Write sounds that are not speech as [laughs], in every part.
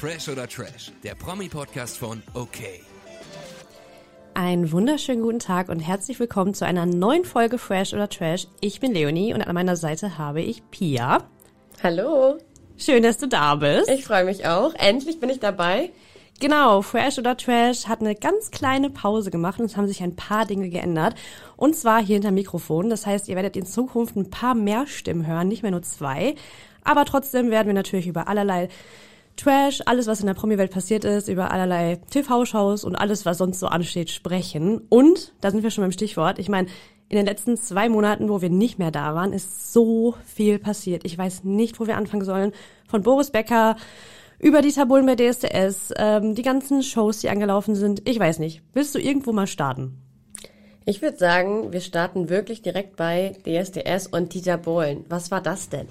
Fresh oder Trash, der Promi-Podcast von OK. Einen wunderschönen guten Tag und herzlich willkommen zu einer neuen Folge Fresh oder Trash. Ich bin Leonie und an meiner Seite habe ich Pia. Hallo. Schön, dass du da bist. Ich freue mich auch. Endlich bin ich dabei. Genau, Fresh oder Trash hat eine ganz kleine Pause gemacht und es haben sich ein paar Dinge geändert. Und zwar hier hinter Mikrofon. Das heißt, ihr werdet in Zukunft ein paar mehr Stimmen hören, nicht mehr nur zwei. Aber trotzdem werden wir natürlich über allerlei Trash, alles, was in der Promi-Welt passiert ist, über allerlei TV-Shows und alles, was sonst so ansteht, sprechen. Und, da sind wir schon beim Stichwort, ich meine, in den letzten zwei Monaten, wo wir nicht mehr da waren, ist so viel passiert. Ich weiß nicht, wo wir anfangen sollen. Von Boris Becker über die Tabulen bei DSDS, ähm, die ganzen Shows, die angelaufen sind. Ich weiß nicht. Willst du irgendwo mal starten? Ich würde sagen, wir starten wirklich direkt bei DSDS und Dieter Bohlen. Was war das denn?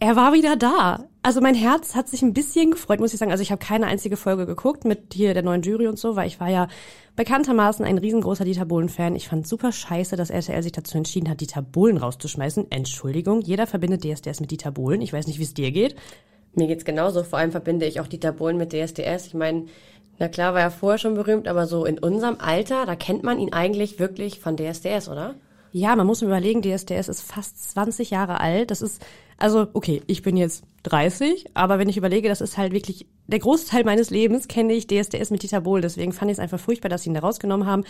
Er war wieder da. Also mein Herz hat sich ein bisschen gefreut, muss ich sagen. Also ich habe keine einzige Folge geguckt mit hier der neuen Jury und so, weil ich war ja bekanntermaßen ein riesengroßer Dieter Bohlen-Fan. Ich fand super scheiße, dass RTL sich dazu entschieden hat, Dieter Bohlen rauszuschmeißen. Entschuldigung, jeder verbindet DSDS mit Dieter Bohlen. Ich weiß nicht, wie es dir geht. Mir geht's genauso. Vor allem verbinde ich auch Dieter Bohlen mit DSDS. Ich meine, na klar war er vorher schon berühmt, aber so in unserem Alter, da kennt man ihn eigentlich wirklich von DSDS, oder? Ja, man muss überlegen, DSDS ist fast 20 Jahre alt. Das ist, also, okay, ich bin jetzt 30, aber wenn ich überlege, das ist halt wirklich, der Großteil meines Lebens kenne ich DSDS mit Dieter Bohlen. Deswegen fand ich es einfach furchtbar, dass sie ihn da rausgenommen haben.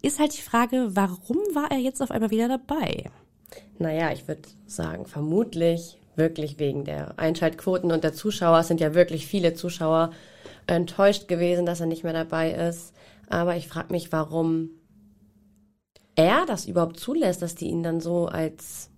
Ist halt die Frage, warum war er jetzt auf einmal wieder dabei? Naja, ich würde sagen, vermutlich wirklich wegen der Einschaltquoten und der Zuschauer. Es sind ja wirklich viele Zuschauer enttäuscht gewesen, dass er nicht mehr dabei ist. Aber ich frage mich, warum er das überhaupt zulässt, dass die ihn dann so als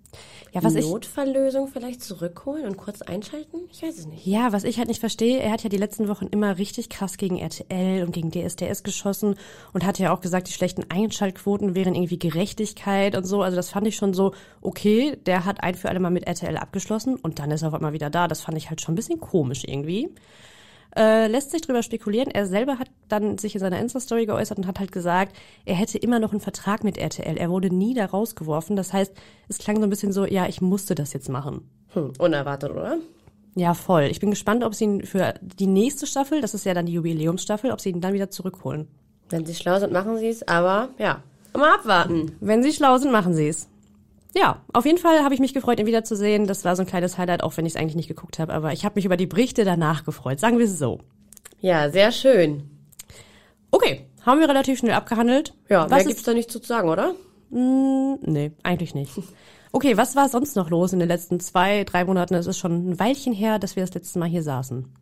ja, was Notfalllösung ich, vielleicht zurückholen und kurz einschalten? Ich weiß es nicht. Ja, was ich halt nicht verstehe, er hat ja die letzten Wochen immer richtig krass gegen RTL und gegen DSDS geschossen und hat ja auch gesagt, die schlechten Einschaltquoten wären irgendwie Gerechtigkeit und so. Also das fand ich schon so, okay, der hat ein für alle Mal mit RTL abgeschlossen und dann ist er auf einmal wieder da. Das fand ich halt schon ein bisschen komisch irgendwie. Äh, lässt sich drüber spekulieren. Er selber hat dann sich in seiner Insta-Story geäußert und hat halt gesagt, er hätte immer noch einen Vertrag mit RTL. Er wurde nie da rausgeworfen. Das heißt, es klang so ein bisschen so, ja, ich musste das jetzt machen. Hm, unerwartet, oder? Ja, voll. Ich bin gespannt, ob sie ihn für die nächste Staffel, das ist ja dann die Jubiläumsstaffel, ob sie ihn dann wieder zurückholen. Wenn sie schlau sind, machen sie es, aber ja, mal abwarten. Wenn sie schlau sind, machen sie es ja, auf jeden Fall habe ich mich gefreut, ihn wiederzusehen. Das war so ein kleines Highlight, auch wenn ich es eigentlich nicht geguckt habe. Aber ich habe mich über die Berichte danach gefreut. Sagen wir es so. Ja, sehr schön. Okay, haben wir relativ schnell abgehandelt. Ja, was mehr gibt's da nicht zu sagen, oder? Mm, nee, eigentlich nicht. Okay, was war sonst noch los in den letzten zwei, drei Monaten? Es ist schon ein Weilchen her, dass wir das letzte Mal hier saßen.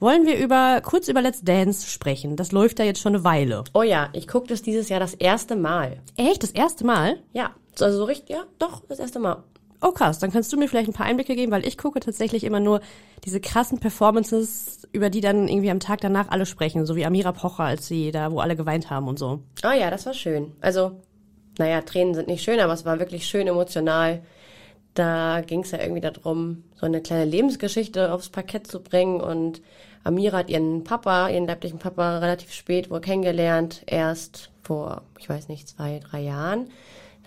Wollen wir über kurz über Let's Dance sprechen? Das läuft ja jetzt schon eine Weile. Oh ja, ich gucke das dieses Jahr das erste Mal. Echt? Das erste Mal? Ja. Also so richtig, ja, doch, das erste Mal. Oh krass, dann kannst du mir vielleicht ein paar Einblicke geben, weil ich gucke tatsächlich immer nur diese krassen Performances, über die dann irgendwie am Tag danach alle sprechen, so wie Amira Pocher, als sie da, wo alle geweint haben und so. Oh ja, das war schön. Also, naja, Tränen sind nicht schön, aber es war wirklich schön emotional. Da ging es ja irgendwie darum, so eine kleine Lebensgeschichte aufs Parkett zu bringen und Amira hat ihren Papa, ihren leiblichen Papa relativ spät wohl kennengelernt, erst vor, ich weiß nicht, zwei, drei Jahren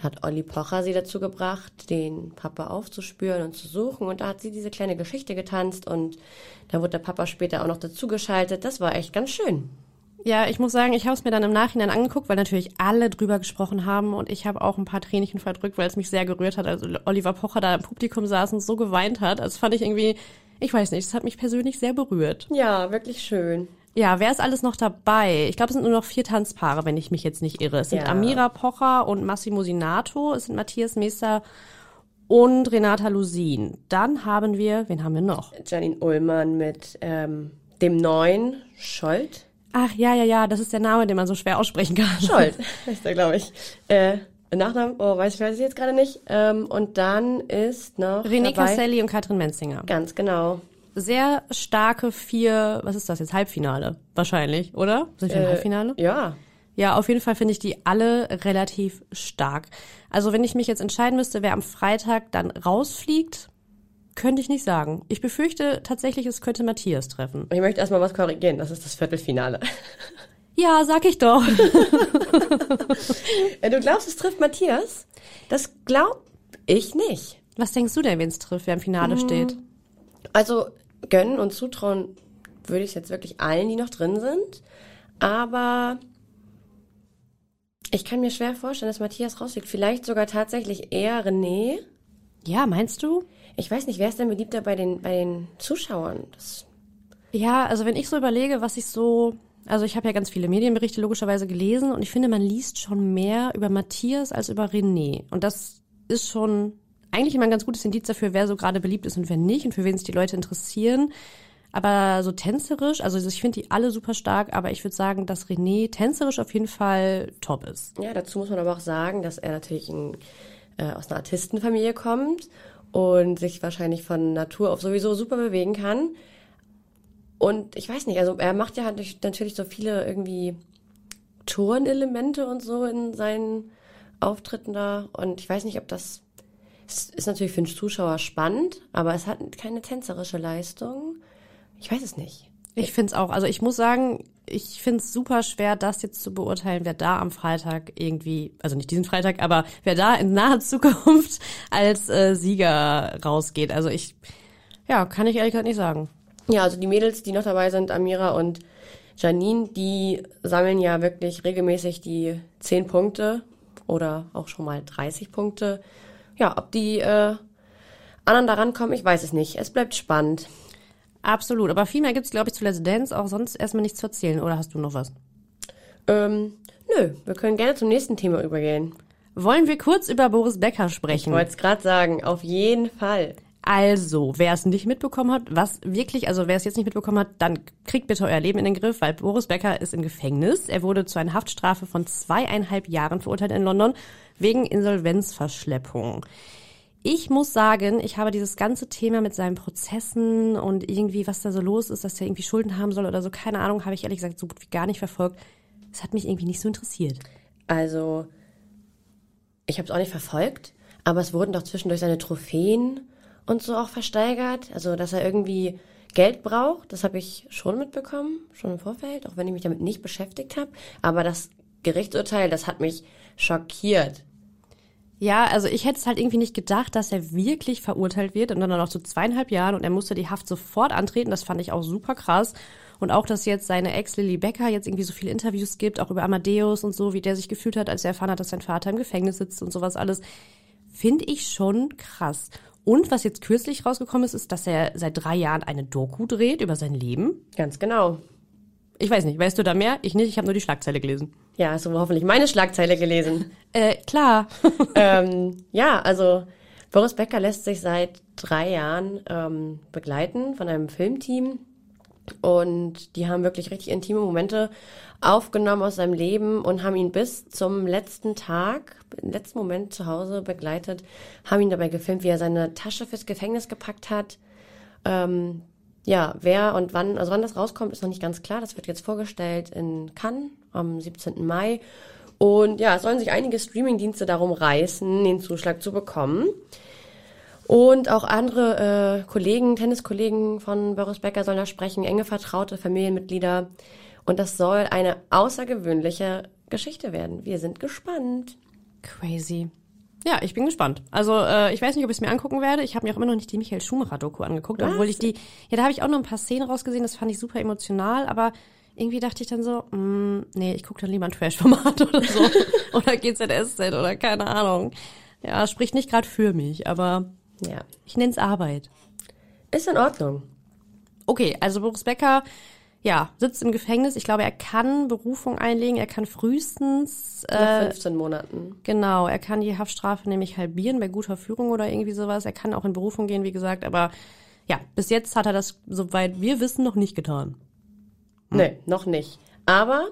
hat Olli Pocher sie dazu gebracht, den Papa aufzuspüren und zu suchen. Und da hat sie diese kleine Geschichte getanzt und da wurde der Papa später auch noch dazugeschaltet. Das war echt ganz schön. Ja, ich muss sagen, ich habe es mir dann im Nachhinein angeguckt, weil natürlich alle drüber gesprochen haben und ich habe auch ein paar Tränchen verdrückt, weil es mich sehr gerührt hat. Also Oliver Pocher da im Publikum saß und so geweint hat. Das fand ich irgendwie, ich weiß nicht, das hat mich persönlich sehr berührt. Ja, wirklich schön. Ja, wer ist alles noch dabei? Ich glaube, es sind nur noch vier Tanzpaare, wenn ich mich jetzt nicht irre. Es sind ja. Amira Pocher und Massimo Sinato, es sind Matthias Meester und Renata Lusin. Dann haben wir, wen haben wir noch? Janine Ullmann mit ähm, dem neuen Scholt. Ach ja, ja, ja, das ist der Name, den man so schwer aussprechen kann. Scholt, [laughs] heißt der, glaube ich. Äh, Nachnamen, oh, weiß ich, weiß ich jetzt gerade nicht. Ähm, und dann ist noch. René Casselli und Katrin Menzinger. Ganz genau sehr starke vier, was ist das jetzt, Halbfinale wahrscheinlich, oder? Sind wir im äh, Halbfinale? Ja. Ja, auf jeden Fall finde ich die alle relativ stark. Also wenn ich mich jetzt entscheiden müsste, wer am Freitag dann rausfliegt, könnte ich nicht sagen. Ich befürchte tatsächlich, es könnte Matthias treffen. Ich möchte erstmal was korrigieren. Das ist das Viertelfinale. [laughs] Ja, sag ich doch. [laughs] du glaubst, es trifft Matthias? Das glaub ich nicht. Was denkst du denn, wenn es trifft, wer im Finale hm. steht? Also gönnen und zutrauen würde ich es jetzt wirklich allen, die noch drin sind. Aber ich kann mir schwer vorstellen, dass Matthias rausfliegt. Vielleicht sogar tatsächlich eher René. Ja, meinst du? Ich weiß nicht, wer ist denn beliebter bei den, bei den Zuschauern? Das, Ja, also wenn ich so überlege, was ich so, also ich habe ja ganz viele Medienberichte logischerweise gelesen und ich finde, man liest schon mehr über Matthias als über René. Und das ist schon eigentlich immer ein ganz gutes Indiz dafür, wer so gerade beliebt ist und wer nicht und für wen es die Leute interessieren. Aber so tänzerisch, also ich finde die alle super stark, aber ich würde sagen, dass René tänzerisch auf jeden Fall top ist. ja, dazu muss man aber auch sagen, dass er natürlich ein, äh, aus einer Artistenfamilie kommt und sich wahrscheinlich von Natur auf sowieso super bewegen kann. Und ich weiß nicht, also er macht ja natürlich- natürlich so viele irgendwie Turnelemente und so in seinen Auftritten da. Und ich weiß nicht, ob das es ist natürlich für den Zuschauer spannend, aber es hat keine tänzerische Leistung. Ich weiß es nicht. Ich finde es auch. Also ich muss sagen, ich finde es super schwer, das jetzt zu beurteilen, wer da am Freitag irgendwie, also nicht diesen Freitag, aber wer da in naher Zukunft [laughs] als äh, Sieger rausgeht. Also ich, ja, kann ich ehrlich gesagt nicht sagen. Ja, also die Mädels, die noch dabei sind, Amira und Janine, die sammeln ja wirklich regelmäßig die 10 Punkte oder auch schon mal 30 Punkte. Ja, ob die äh, anderen daran kommen, ich weiß es nicht. Es bleibt spannend. Absolut. Aber viel mehr gibt's glaube ich, zu Let's Dance auch sonst erstmal nichts zu erzählen. Oder hast du noch was? Ähm, nö, wir können gerne zum nächsten Thema übergehen. Wollen wir kurz über Boris Becker Ich sprechen? wollte es gerade sagen, auf jeden Fall. Also, wer es nicht mitbekommen hat, was wirklich, also wer es jetzt nicht mitbekommen hat, dann kriegt bitte euer Leben in den Griff, weil Boris Becker ist im Gefängnis. Er wurde zu einer Haftstrafe von zweieinhalb Jahren verurteilt in London wegen Insolvenzverschleppung. Ich muss sagen, ich habe dieses ganze Thema mit seinen Prozessen und irgendwie, was da so los ist, dass er irgendwie Schulden haben soll oder so, keine Ahnung, habe ich ehrlich gesagt so gut wie gar nicht verfolgt. Es hat mich irgendwie nicht so interessiert. Also, ich habe es auch nicht verfolgt, aber es wurden doch zwischendurch seine Trophäen und so auch versteigert. Also, dass er irgendwie Geld braucht, das habe ich schon mitbekommen, schon im Vorfeld, auch wenn ich mich damit nicht beschäftigt habe. Aber das Gerichtsurteil, das hat mich schockiert. Ja, also ich hätte es halt irgendwie nicht gedacht, dass er wirklich verurteilt wird und dann noch zu zweieinhalb Jahren und er musste die Haft sofort antreten. Das fand ich auch super krass. Und auch, dass jetzt seine Ex Lily Becker jetzt irgendwie so viele Interviews gibt, auch über Amadeus und so, wie der sich gefühlt hat, als er erfahren hat, dass sein Vater im Gefängnis sitzt und sowas alles, finde ich schon krass. Und was jetzt kürzlich rausgekommen ist, ist, dass er seit drei Jahren eine Doku dreht über sein Leben. Ganz genau. Ich weiß nicht, weißt du da mehr? Ich nicht, ich habe nur die Schlagzeile gelesen. Ja, hast du hoffentlich meine Schlagzeile gelesen. [laughs] Äh, klar. [laughs] ähm, [laughs] ja, also Boris Becker lässt sich seit drei Jahren ähm, begleiten von einem Filmteam und die haben wirklich richtig intime Momente aufgenommen aus seinem Leben und haben ihn bis zum letzten Tag, letzten Moment zu Hause begleitet, haben ihn dabei gefilmt, wie er seine Tasche fürs Gefängnis gepackt hat. Ähm, ja, wer und wann, also wann das rauskommt, ist noch nicht ganz klar. Das wird jetzt vorgestellt in Cannes am 17. Mai. Und ja, es sollen sich einige Streamingdienste darum reißen, den Zuschlag zu bekommen. Und auch andere äh, Kollegen, Tenniskollegen von Boris Becker sollen da sprechen, enge Vertraute, Familienmitglieder. Und das soll eine außergewöhnliche Geschichte werden. Wir sind gespannt. Crazy. Ja, ich bin gespannt. Also äh, ich weiß nicht, ob ich es mir angucken werde. Ich habe mir auch immer noch nicht die Michael Schumacher-Doku angeguckt, Was? obwohl ich die, ja, da habe ich auch noch ein paar Szenen rausgesehen, das fand ich super emotional, aber irgendwie dachte ich dann so, mh, nee, ich gucke dann lieber ein Trash-Format [laughs] oder so. oder GZSZ oder keine Ahnung. Ja, spricht nicht gerade für mich, aber Ja, ich nenne es Arbeit. ist in Ordnung. Okay, also Boris Becker, ja, sitzt im Gefängnis. Ich glaube, er kann Berufung einlegen. Er kann frühestens Nach äh, 15 Monaten. Genau, er kann die Haftstrafe nämlich halbieren bei guter Führung oder irgendwie sowas. Er kann auch in Berufung gehen, wie gesagt, aber ja, bis jetzt hat er das, soweit wir wissen, noch nicht getan. Nee, noch nicht. Aber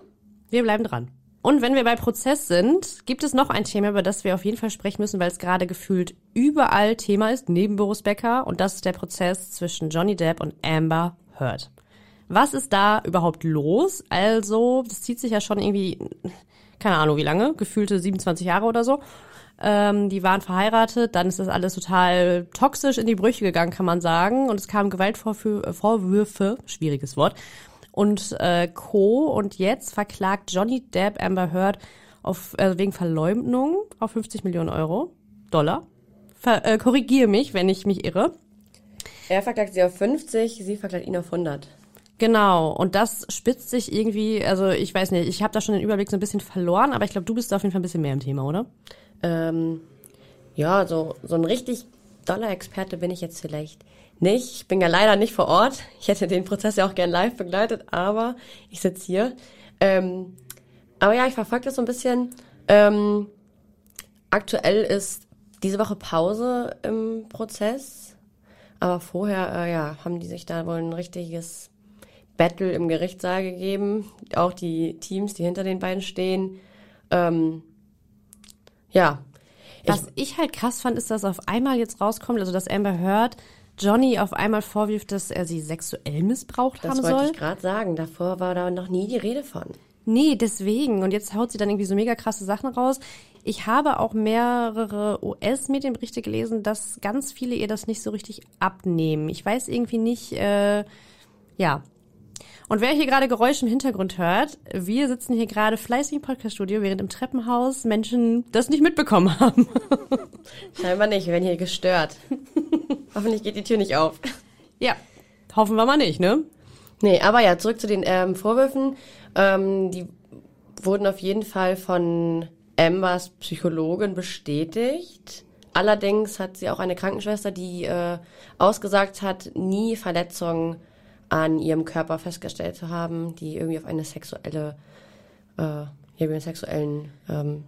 Wir bleiben dran. Und wenn wir bei Prozess sind, gibt es noch ein Thema, über das wir auf jeden Fall sprechen müssen, weil es gerade gefühlt überall Thema ist, neben Boris Becker. Und das ist der Prozess zwischen Johnny Depp und Amber Heard. Was ist da überhaupt los? Also, das zieht sich ja schon irgendwie, keine Ahnung wie lange, gefühlte 27 Jahre oder so. Ähm, die waren verheiratet, dann ist das alles total toxisch in die Brüche gegangen, kann man sagen. Und es kamen Gewaltvorwürfe, Vorwürfe, schwieriges Wort, und äh, Co. Und jetzt verklagt Johnny Depp Amber Heard auf, äh, wegen Verleumdung auf 50 Millionen Euro, Dollar. Ver, äh, korrigiere mich, wenn ich mich irre. er verklagt sie auf 50, sie verklagt ihn auf 100. Genau, und das spitzt sich irgendwie, also ich weiß nicht, ich habe da schon den Überblick so ein bisschen verloren, aber ich glaube, du bist da auf jeden Fall ein bisschen mehr im Thema, oder? Ähm, ja, so, so ein richtig doller Experte bin ich jetzt vielleicht nicht. Ich bin ja leider nicht vor Ort. Ich hätte den Prozess ja auch gern live begleitet, aber ich sitze hier. Ähm, aber ja, ich verfolge das so ein bisschen. Ähm, aktuell ist diese Woche Pause im Prozess. Aber vorher, äh, ja, haben die sich da wohl ein richtiges Battle im Gerichtssaal gegeben. Auch die Teams, die hinter den beiden stehen. Ähm, ja. Was ich, ich halt krass fand, ist, dass auf einmal jetzt rauskommt, also dass Amber Heard Johnny auf einmal vorwirft, dass er sie sexuell missbraucht das haben wollte soll. ich gerade sagen. Davor war da noch nie die Rede von. Nee, deswegen. Und jetzt haut sie dann irgendwie so mega krasse Sachen raus. Ich habe auch mehrere US-Medienberichte gelesen, dass ganz viele ihr das nicht so richtig abnehmen. Ich weiß irgendwie nicht, äh, ja. Und wer hier gerade Geräusche im Hintergrund hört, wir sitzen hier gerade fleißig im Podcaststudio, während im Treppenhaus Menschen das nicht mitbekommen haben. [laughs] Scheinbar nicht, wir werden hier gestört. [laughs] Hoffentlich geht die Tür nicht auf. [laughs] ja, hoffen wir mal nicht, ne? Nee, aber ja, zurück zu den ähm, Vorwürfen. Ähm, die wurden auf jeden Fall von Ambers Psychologin bestätigt. Allerdings hat sie auch eine Krankenschwester, die äh, ausgesagt hat, nie Verletzungen an ihrem Körper festgestellt zu haben, die irgendwie auf eine sexuelle, äh, irgendwie einen sexuellen ähm,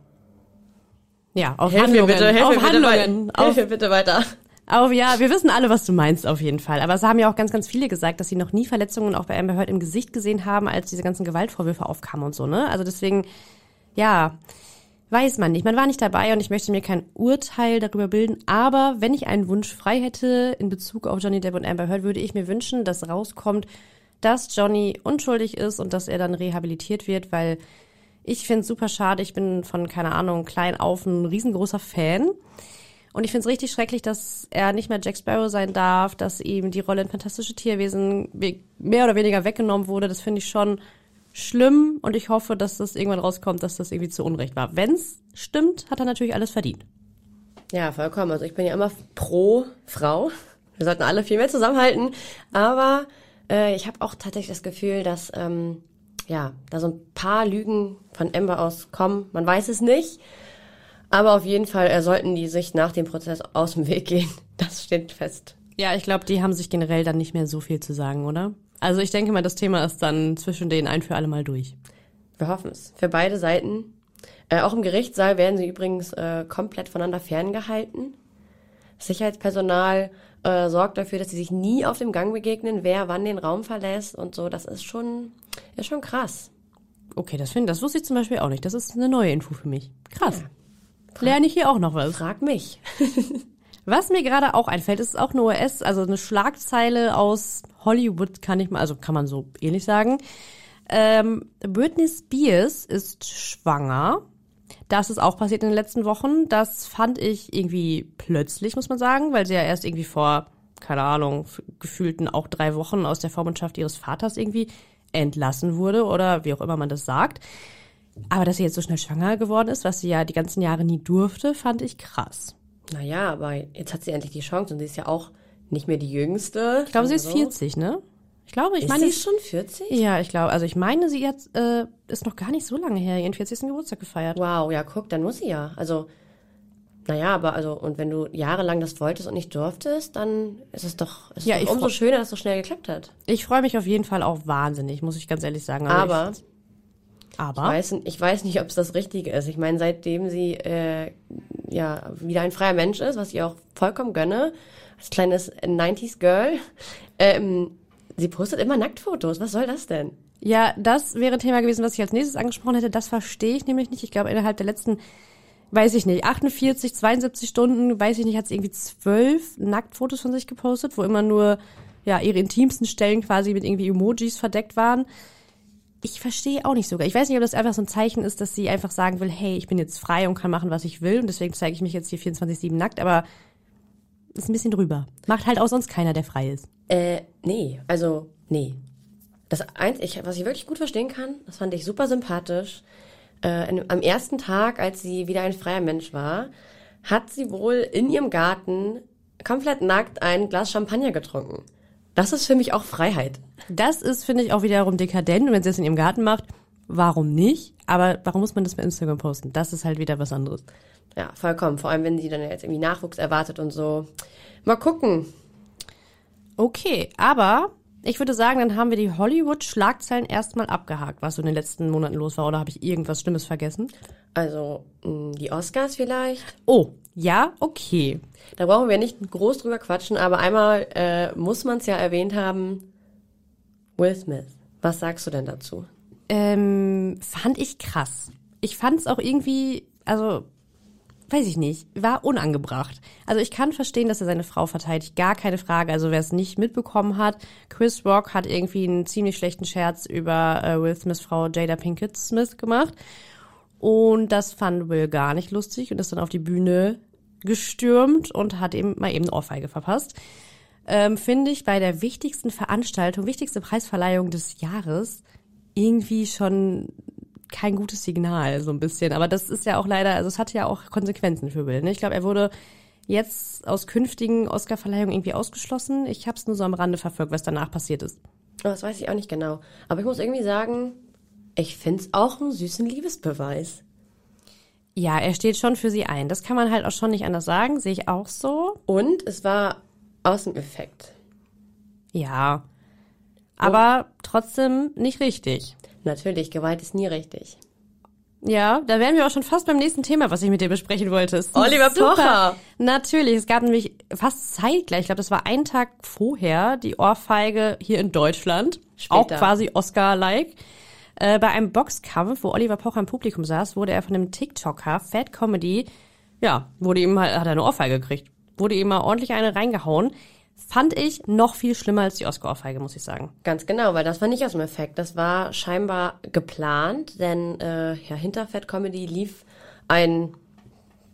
Ja, auf Hilf Handlungen. bitte, auf bitte, Handlungen. wei- Auf bitte weiter. Auf, ja, wir wissen alle, was du meinst, auf jeden Fall. Aber es haben ja auch ganz, ganz viele gesagt, dass sie noch nie Verletzungen auch bei Amber Heard im Gesicht gesehen haben, als diese ganzen Gewaltvorwürfe aufkamen und so, ne? Also deswegen, ja, weiß man nicht. Man war nicht dabei und ich möchte mir kein Urteil darüber bilden. Aber wenn ich einen Wunsch frei hätte in Bezug auf Johnny Depp und Amber Heard, würde ich mir wünschen, dass rauskommt, dass Johnny unschuldig ist und dass er dann rehabilitiert wird, weil ich finde es super schade. Ich bin von, keine Ahnung, klein auf ein riesengroßer Fan. Und ich finde es richtig schrecklich, dass er nicht mehr Jack Sparrow sein darf, dass ihm die Rolle in Fantastische Tierwesen we- mehr oder weniger weggenommen wurde. Das finde ich schon schlimm und ich hoffe, dass das irgendwann rauskommt, dass das irgendwie zu Unrecht war. Wenn's stimmt, hat er natürlich alles verdient. Ja, vollkommen. Also ich bin ja immer pro Frau. Wir sollten alle viel mehr zusammenhalten. Aber äh, ich habe auch tatsächlich das Gefühl, dass ähm, ja da so ein paar Lügen von Amber aus kommen. Man weiß es nicht. Aber auf jeden Fall äh, sollten die sich nach dem Prozess aus dem Weg gehen. [laughs] Das steht fest. Ja, ich glaube, die haben sich generell dann nicht mehr so viel zu sagen, oder? Also ich denke mal, das Thema ist dann zwischen denen ein für alle Mal durch. Wir hoffen es. Für beide Seiten. Äh, auch im Gerichtssaal werden sie übrigens äh, komplett voneinander ferngehalten. Sicherheitspersonal äh, sorgt dafür, dass sie sich nie auf dem Gang begegnen, wer wann den Raum verlässt und so. Das ist schon, ist schon krass. Okay, das finde das wusste ich zum Beispiel auch nicht. Das ist eine neue Info für mich. Krass. Lerne ich hier auch noch was. Frag mich. [laughs] Was mir gerade auch einfällt, ist auch eine US, also eine Schlagzeile aus Hollywood, kann ich mal, also kann man so ähnlich sagen. Ähm, Britney Spears ist schwanger. Das ist auch passiert in den letzten Wochen. Das fand ich irgendwie plötzlich, muss man sagen, weil sie ja erst irgendwie vor, keine Ahnung, gefühlten auch drei Wochen aus der Vormundschaft ihres Vaters irgendwie entlassen wurde oder wie auch immer man das sagt. Aber dass sie jetzt so schnell schwanger geworden ist, was sie ja die ganzen Jahre nie durfte, fand ich krass. Naja, aber jetzt hat sie endlich die Chance und sie ist ja auch nicht mehr die Jüngste. Ich glaube, sie ist Also, 40, ne? Ich glaube, ich Ist meine, sie schon 40? ja, ich glaube, also ich meine, sie hat, äh, ist noch gar nicht so lange her, ihren 40. Geburtstag gefeiert. Wow, ja, guck, dann muss sie ja. Also, naja, aber also, und wenn du jahrelang das wolltest und nicht durftest, dann ist es doch, ist Ja, doch umso schöner, dass es so schnell geklappt hat. Ich freue mich auf jeden Fall auch wahnsinnig, muss ich ganz ehrlich sagen. Also Aber ich, aber Ich weiß, ich weiß nicht, ob es das Richtige ist. Ich meine, seitdem sie äh, ja wieder ein freier Mensch ist, was ich auch vollkommen gönne, als kleines 90s Girl, ähm, sie postet immer Nacktfotos. Was soll das denn? ja, das wäre ein Thema gewesen, was ich als nächstes angesprochen hätte. Das verstehe ich nämlich nicht. Ich glaube, innerhalb der letzten, weiß ich nicht, 48, 72 Stunden, weiß ich nicht, hat sie irgendwie zwölf Nacktfotos von sich gepostet, wo immer nur ja ihre intimsten Stellen quasi mit irgendwie Emojis verdeckt waren. Ich verstehe auch nicht sogar. Ich weiß nicht, ob das einfach so ein Zeichen ist, dass sie einfach sagen will, hey, ich bin jetzt frei und kann machen, was ich will und deswegen zeige ich mich jetzt hier 24-7 nackt, aber ist ein bisschen drüber. Macht halt auch sonst keiner, der frei ist. Äh, nee, also, nee. Das eins, ich, was ich wirklich gut verstehen kann, das fand ich super sympathisch. Äh, am ersten Tag, als sie wieder ein freier Mensch war, hat sie wohl in ihrem Garten komplett nackt ein Glas Champagner getrunken. Das ist für mich auch Freiheit. Das ist, finde ich, auch wiederum dekadent. Und wenn sie es in ihrem Garten macht, warum nicht? Aber warum muss man das bei Instagram posten? Das ist halt wieder was anderes. Ja, vollkommen. Vor allem, wenn sie dann jetzt irgendwie Nachwuchs erwartet und so. Mal gucken. Okay, aber ich würde sagen, dann haben wir die Hollywood-Schlagzeilen erstmal abgehakt, was so in den letzten Monaten los war. Oder habe ich irgendwas Schlimmes vergessen? Also, mh, die Oscars vielleicht. Oh, ja, okay. Da brauchen wir nicht groß drüber quatschen, aber einmal äh, muss man es ja erwähnt haben. Will Smith. Was sagst du denn dazu? Ähm, fand ich krass. Ich fand es auch irgendwie, also weiß ich nicht, war unangebracht. Also ich kann verstehen, dass er seine Frau verteidigt, gar keine Frage. Also wer es nicht mitbekommen hat, Chris Rock hat irgendwie einen ziemlich schlechten Scherz über äh, Will Smiths Frau Jada Pinkett Smith gemacht. Und das fand Will gar nicht lustig und ist dann auf die Bühne gestürmt und hat ihm mal eben eine Ohrfeige verpasst. Ähm, Finde ich bei der wichtigsten Veranstaltung, wichtigste Preisverleihung des Jahres irgendwie schon kein gutes Signal, so ein bisschen. Aber das ist ja auch leider, also es hatte ja auch Konsequenzen für Will. Ne? Ich glaube, er wurde jetzt aus künftigen Oscar-Verleihungen irgendwie ausgeschlossen. Ich habe es nur so am Rande verfolgt, was danach passiert ist. Oh, Das weiß ich auch nicht genau. Aber ich muss irgendwie sagen, ich find's auch einen süßen Liebesbeweis. Ja, er steht schon für sie ein. Das kann man halt auch schon nicht anders sagen, sehe ich auch so. Und es war Außeneffekt. Ja. Aber trotzdem nicht richtig. Natürlich, Gewalt ist nie richtig. Ja, da wären wir auch schon fast beim nächsten Thema, was ich mit dir besprechen wollte. Oliver super. Pocher. Natürlich, es gab nämlich fast zeitgleich, ich glaube, das war ein Tag vorher, die Ohrfeige hier in Deutschland. Auch Später. quasi Oscar-like. Äh, bei einem Boxkampf, wo Oliver Pocher im Publikum saß, wurde er von einem TikToker, Fat Comedy, ja, wurde ihm halt, hat er eine Ohrfeige gekriegt. Wurde ihm mal ordentlich eine reingehauen. Fand ich noch viel schlimmer als die Oscar-Ohrfeige, muss ich sagen. Ganz genau, weil das war nicht aus dem Effekt. Das war scheinbar geplant, denn äh, ja, hinter Fat Comedy lief ein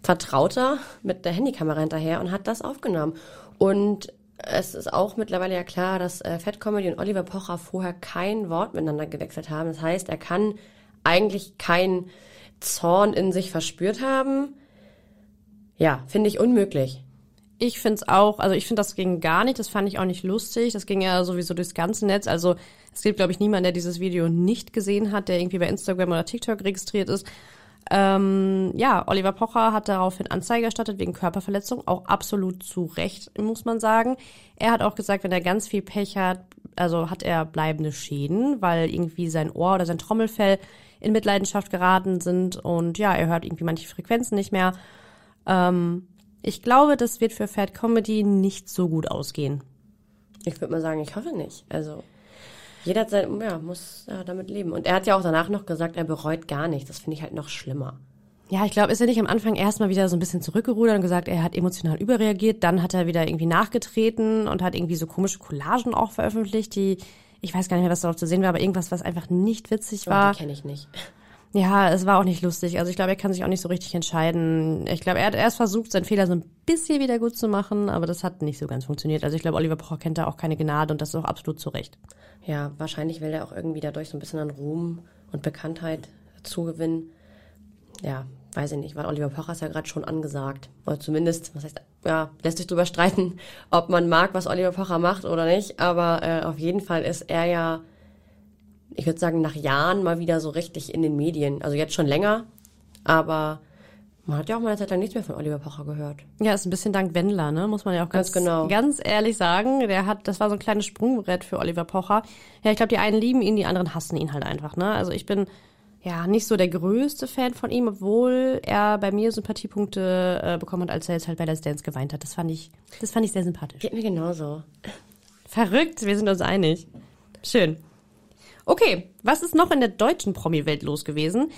Vertrauter mit der Handykamera hinterher und hat das aufgenommen. Und es ist auch mittlerweile ja klar, dass äh, Fat Comedy und Oliver Pocher vorher kein Wort miteinander gewechselt haben. Das heißt, er kann eigentlich keinen Zorn in sich verspürt haben. Ja, finde ich unmöglich. Ich find's auch, also ich finde, das ging gar nicht, das fand ich auch nicht lustig. Das ging ja sowieso durchs ganze Netz. Also es gibt, glaube ich, niemanden, der dieses Video nicht gesehen hat, der irgendwie bei Instagram oder TikTok registriert ist. Ähm, ja, Oliver Pocher hat daraufhin Anzeige erstattet wegen Körperverletzung, auch absolut zu Recht, muss man sagen. Er hat auch gesagt, wenn er ganz viel Pech hat, also hat er bleibende Schäden, weil irgendwie sein Ohr oder sein Trommelfell in Mitleidenschaft geraten sind und ja, er hört irgendwie manche Frequenzen nicht mehr. Ähm, ich glaube, das wird für Fat Comedy nicht so gut ausgehen. Ich würde mal sagen, ich hoffe nicht. Also jeder hat sein, ja, muss ja, damit leben. Und er hat ja auch danach noch gesagt, er bereut gar nicht. Das finde ich halt noch schlimmer. Ja, ich glaube, ist er nicht am Anfang erstmal wieder so ein bisschen zurückgerudert und gesagt, er hat emotional überreagiert. Dann hat er wieder irgendwie nachgetreten und hat irgendwie so komische Collagen auch veröffentlicht, die, ich weiß gar nicht mehr, was darauf zu sehen war, aber irgendwas, was einfach nicht witzig Oh, war. die kenne ich nicht. Ja, es war auch nicht lustig. Also ich glaube, er kann sich auch nicht so richtig entscheiden. Ich glaube, er hat erst versucht, seinen Fehler so ein bisschen wieder gut zu machen, aber das hat nicht so ganz funktioniert. Also ich glaube, Oliver Pocher kennt da auch keine Gnade und das ist auch absolut zu Recht. Ja, wahrscheinlich will er auch irgendwie dadurch so ein bisschen an Ruhm und Bekanntheit zugewinnen. Ja, weiß ich nicht, weil Oliver Pocher ist ja gerade schon angesagt. Oder zumindest, was heißt, ja, lässt sich drüber streiten, ob man mag, was Oliver Pocher macht oder nicht. Aber äh, auf jeden Fall ist er ja, ich würde sagen, nach Jahren mal wieder so richtig in den Medien. Also jetzt schon länger, aber man hat ja auch mal eine Zeit lang nichts mehr von Oliver Pocher gehört. Ja, ist ein bisschen dank Wendler, ne? Muss man ja auch ganz, Ganz genau. ganz ehrlich sagen. Der hat, das war so ein kleines Sprungbrett für Oliver Pocher. Ja, ich glaube, die einen lieben ihn, die anderen hassen ihn halt einfach, ne? Also ich bin ja nicht so der größte Fan von ihm, obwohl er bei mir Sympathiepunkte äh, bekommen hat, als er jetzt halt bei Let's Dance geweint hat. Das fand ich, das fand ich sehr sympathisch. Geht mir genauso. Verrückt, wir sind uns einig. Schön. Okay, was ist noch in der deutschen Promi-Welt los gewesen?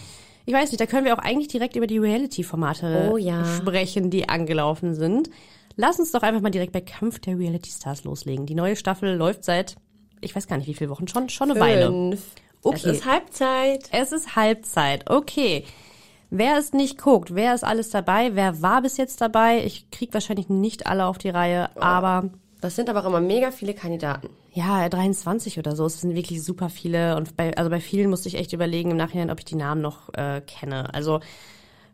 Ich weiß nicht, da können wir auch eigentlich direkt über die Reality-Formate Oh ja. sprechen, die angelaufen sind. Lass uns doch einfach mal direkt bei Kampf der Reality-Stars loslegen. Die neue Staffel läuft seit, ich weiß gar nicht wie viele Wochen, schon, schon eine Weile. Fünf. Okay. Es ist Halbzeit. Es ist Halbzeit, okay. Wer es nicht guckt, wer ist alles dabei, wer war bis jetzt dabei? Ich krieg wahrscheinlich nicht alle auf die Reihe, aber Das sind aber auch immer mega viele Kandidaten. Ja, 23 oder so. Es sind wirklich super viele. Und bei, also bei vielen musste ich echt überlegen im Nachhinein, ob ich die Namen noch äh, kenne. Also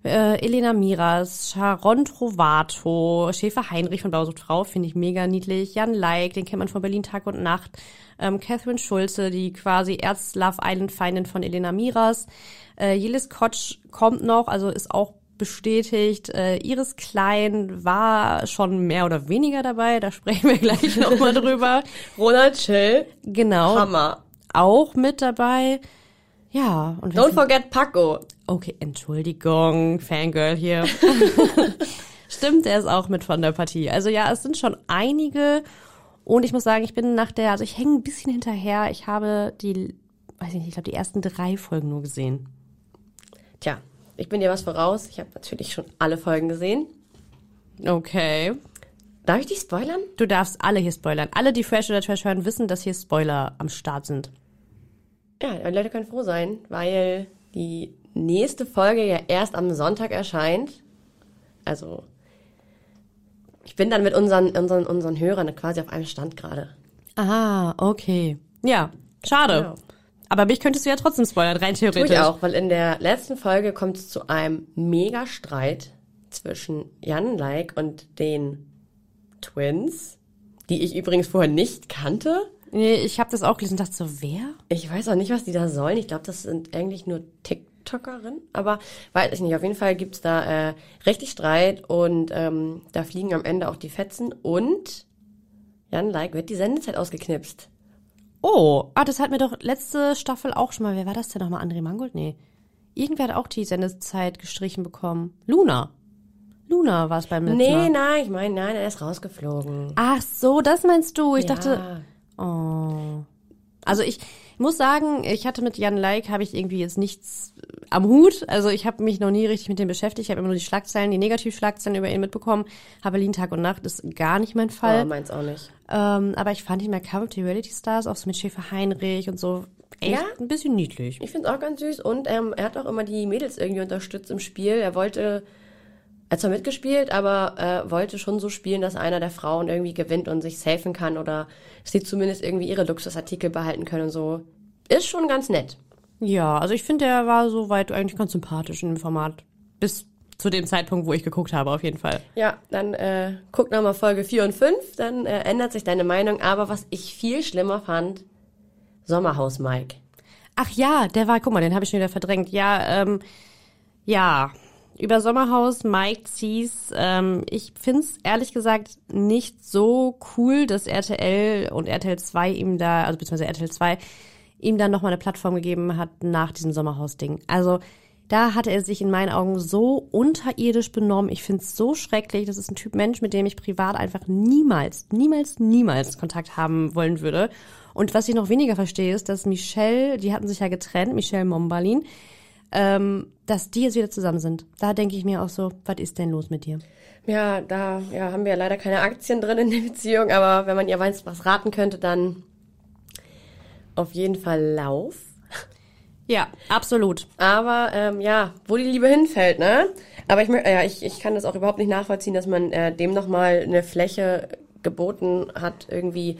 Äh, Elena Miras, Sharon Trovato, Schäfer Heinrich von Bausucht Frau, finde ich mega niedlich. Jan Leik, den kennt man von Berlin Tag und Nacht. Ähm, Catherine Schulze, die quasi Erz-Love Island-Feindin von Elena Miras. Äh, Jelis Kotsch kommt noch, also ist auch bestätigt. Äh, Iris Klein war schon mehr oder weniger dabei, da sprechen wir gleich nochmal [laughs] drüber. Ronald Chill. Genau. Hammer. Auch mit dabei. Ja, und Don't forget Paco. Okay, Entschuldigung, Fangirl hier. [laughs] Stimmt, er ist auch mit von der Partie. Also ja, es sind schon einige. Und ich muss sagen, ich bin nach der, also ich hänge ein bisschen hinterher. Ich habe die, weiß ich nicht, ich glaube, die ersten drei Folgen nur gesehen. Tja, ich bin dir was voraus. Ich habe natürlich schon alle Folgen gesehen. Okay. Darf ich dich spoilern? Du darfst alle hier spoilern. Alle, die Fresh oder Trash hören, wissen, dass hier Spoiler am Start sind. Ja, die Leute können froh sein, weil die nächste Folge ja erst am Sonntag erscheint. Also, ich bin dann mit unseren, unseren, unseren Hörern quasi auf einem Stand gerade. Ah, okay. Ja, schade. Genau. Aber mich könntest du ja trotzdem spoilern, rein Tue theoretisch. ich auch, weil in der letzten Folge kommt es zu einem Mega-Streit zwischen Jan Like und den Twins, die ich übrigens vorher nicht kannte. Nee, ich habe das auch gelesen und dachte so, wer? Ich weiß auch nicht, was die da sollen. Ich glaube, das sind eigentlich nur TikTokerinnen. Aber weiß ich nicht. Auf jeden Fall gibt's da äh, richtig Streit und ähm, da fliegen am Ende auch die Fetzen. Und Jan Like wird die Sendezeit ausgeknipst. Oh, ah, das hat mir doch letzte Staffel auch schon mal. Wer war das denn nochmal? André Mangold? Nee. Irgendwer hat auch die Sendezeit gestrichen bekommen. Luna. Luna war es beim letzten Nee, Mal. nein, ich meine, nein, er ist rausgeflogen. Ach so, das meinst du. Ich Ja. dachte, oh. Also ich muss sagen, ich hatte mit Jan Like, habe ich irgendwie jetzt nichts am Hut. Also ich habe mich noch nie richtig mit dem beschäftigt. Ich habe immer nur die Schlagzeilen, die Negativschlagzeilen über ihn mitbekommen. Habe Berlin Tag und Nacht ist gar nicht mein Fall. Oh, meins auch nicht. Ähm, aber ich fand ihn bei Cover die Reality Stars, auch so mit Schäfer Heinrich und so, echt Ja? ein bisschen niedlich. Ich finde es auch ganz süß und ähm, er hat auch immer die Mädels irgendwie unterstützt im Spiel. Er wollte, hat zwar mitgespielt, aber äh, wollte schon so spielen, dass einer der Frauen irgendwie gewinnt und sich safen kann oder sie zumindest irgendwie ihre Luxusartikel behalten können und so. Ist schon ganz nett. Ja, also ich finde, er war soweit eigentlich ganz sympathisch in dem Format. Bis zu dem Zeitpunkt, wo ich geguckt habe, auf jeden Fall. Ja, dann äh, guck nochmal Folge 4 und 5, dann äh, ändert sich deine Meinung. Aber was ich viel schlimmer fand, Sommerhaus Mike. Ach ja, der war, guck mal, den habe ich schon wieder verdrängt. Ja, ähm, ja, über Sommerhaus, Mike Zies. Ähm, ich find's ehrlich gesagt nicht so cool, dass RTL und RTL 2 ihm da, also beziehungsweise RTL 2 ihm dann nochmal eine Plattform gegeben hat nach diesem Sommerhaus-Ding. Also da hatte er sich in meinen Augen so unterirdisch benommen. Ich find's so schrecklich. Das ist ein Typ Mensch, mit dem ich privat einfach niemals, niemals, niemals Kontakt haben wollen würde. Und was ich noch weniger verstehe, ist, dass Michelle, die hatten sich ja getrennt, Michelle Mombalin, ähm, dass die jetzt wieder zusammen sind. Da denke ich mir auch so, was ist denn los mit dir? Ja, da ja, haben wir leider keine Aktien drin in der Beziehung, aber wenn man ihr weiß, was raten könnte, dann auf jeden Fall Lauf. Ja, absolut. Aber ähm, ja, wo die Liebe hinfällt, ne? Aber ich, ja, ich, ich kann das auch überhaupt nicht nachvollziehen, dass man äh, dem nochmal eine Fläche geboten hat, irgendwie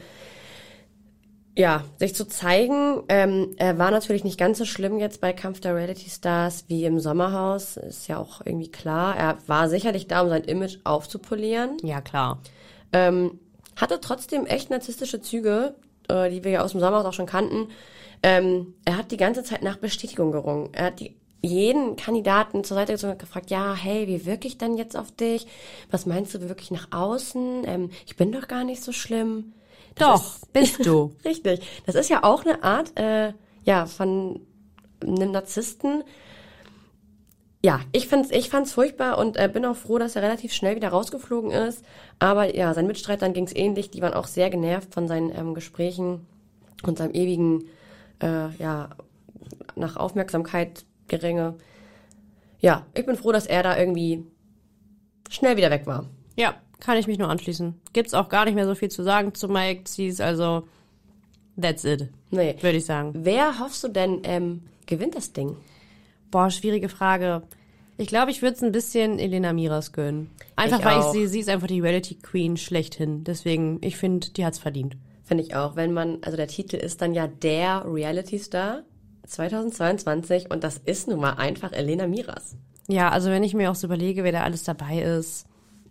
ja, sich zu zeigen. Ähm, er war natürlich nicht ganz so schlimm jetzt bei Kampf der Reality Stars wie im Sommerhaus, ist ja auch irgendwie klar. Er war sicherlich da, um sein Image aufzupolieren. Ja, klar. Ähm, hatte trotzdem echt narzisstische Züge, äh, die wir ja aus dem Sommerhaus auch schon kannten. Ähm, er hat die ganze Zeit nach Bestätigung gerungen. Er hat die, jeden Kandidaten zur Seite gezogen und gefragt, ja, hey, wie wirke ich denn jetzt auf dich? Was meinst du wirklich nach außen? Ähm, ich bin doch gar nicht so schlimm. Doch, ist- bist du. [laughs] Richtig. Das ist ja auch eine Art, äh, ja, von einem Narzissten. Ja, ich fand's, ich fand's furchtbar und äh, bin auch froh, dass er relativ schnell wieder rausgeflogen ist. Aber ja, seinen Mitstreitern ging's ähnlich. Die waren auch sehr genervt von seinen ähm, Gesprächen und seinem ewigen, äh, ja, nach Aufmerksamkeit geringe. Ja, ich bin froh, dass er da irgendwie schnell wieder weg war. Ja, kann ich mich nur anschließen. Gibt's auch gar nicht mehr so viel zu sagen zu Mike Zies, also that's it, Nee. würde ich sagen. Wer hoffst du denn, ähm, gewinnt das Ding? Boah, schwierige Frage. Ich glaube, ich würde es ein bisschen Elena Miras gönnen. Einfach Ich weil ich auch. sie, sie ist einfach die Reality Queen schlechthin. Deswegen, ich finde, die hat's verdient. Finde ich auch, wenn man, also der Titel ist dann ja der Reality Star 2022 und das ist nun mal einfach Elena Miras. Ja, also wenn ich mir auch so überlege, wer da alles dabei ist.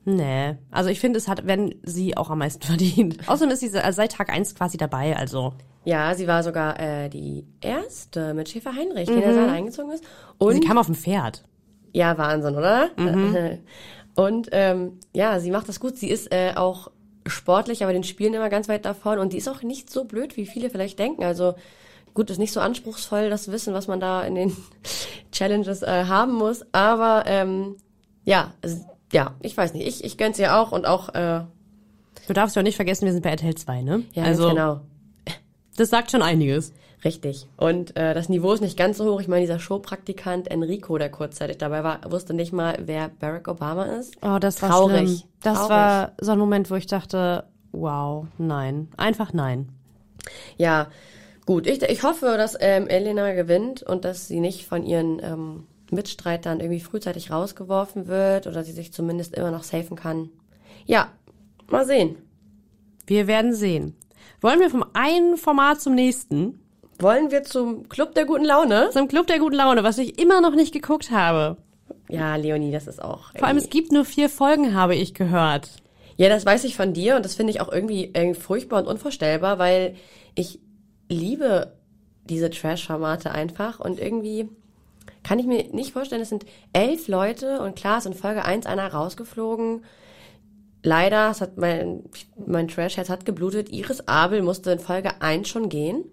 Nee. Also ich finde, es hat, wenn sie auch am meisten [laughs] verdient. Außerdem ist sie se- seit Tag eins quasi dabei, also. Ja, sie war sogar äh, die erste mit Schäfer Heinrich, die in der Saal eingezogen ist. Und sie kam auf dem Pferd. Ja, Wahnsinn, oder? [laughs] Und ähm, ja, sie macht das gut. Sie ist äh, auch sportlich, aber den Spielen immer ganz weit davon. Und die ist auch nicht so blöd, wie viele vielleicht denken. Also gut, ist nicht so anspruchsvoll, das Wissen, was man da in den [laughs] Challenges äh, haben muss. Aber ähm, ja, also, ja, ich weiß nicht. Ich, ich gönn's ihr auch und auch, äh, Du darfst ja auch nicht vergessen, wir sind bei RTL 2, ne? ja, also, genau. das sagt schon einiges. Richtig. Und äh, das Niveau ist nicht ganz so hoch. Ich meine, dieser Showpraktikant Enrico, der kurzzeitig dabei war, wusste nicht mal, wer Barack Obama ist. Oh, das war Traurig. schlimm. Das Traurig. war so ein Moment, wo ich dachte, wow, nein. Einfach nein. Ja, gut. Ich, ich hoffe, dass ähm, Elena gewinnt und dass sie nicht von ihren ähm, Mitstreitern irgendwie frühzeitig rausgeworfen wird oder sie sich zumindest immer noch safen kann. Ja, mal sehen. Wir werden sehen. Wollen wir vom einen Format zum nächsten? Wollen wir zum Club der guten Laune? Zum Club der guten Laune, was ich immer noch nicht geguckt habe. Ja, Leonie, das ist auch. Vor allem, es gibt nur vier Folgen, habe ich gehört. Ja, das weiß ich von dir und das finde ich auch irgendwie, irgendwie furchtbar und unvorstellbar, weil ich liebe diese Trash-Formate einfach und irgendwie kann ich mir nicht vorstellen, es sind elf Leute und klar ist in Folge 1 einer rausgeflogen. Leider, es hat mein, mein Trash-Herz hat geblutet. Iris Abel musste in Folge 1 schon gehen.